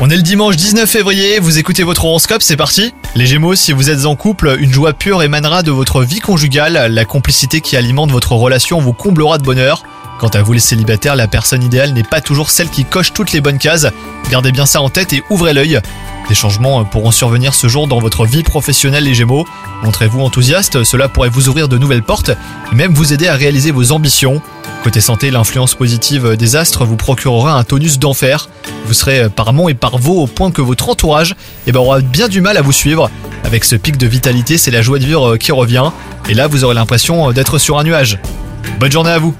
On est le dimanche 19 février, vous écoutez votre horoscope, c'est parti Les Gémeaux, si vous êtes en couple, une joie pure émanera de votre vie conjugale, la complicité qui alimente votre relation vous comblera de bonheur. Quant à vous les célibataires, la personne idéale n'est pas toujours celle qui coche toutes les bonnes cases. Gardez bien ça en tête et ouvrez l'œil. Des changements pourront survenir ce jour dans votre vie professionnelle les Gémeaux. Montrez-vous enthousiaste, cela pourrait vous ouvrir de nouvelles portes et même vous aider à réaliser vos ambitions. Côté santé, l'influence positive des astres vous procurera un tonus d'enfer. Vous serez par Mont et par Vaux au point que votre entourage eh ben, aura bien du mal à vous suivre. Avec ce pic de vitalité, c'est la joie de vivre qui revient. Et là, vous aurez l'impression d'être sur un nuage. Bonne journée à vous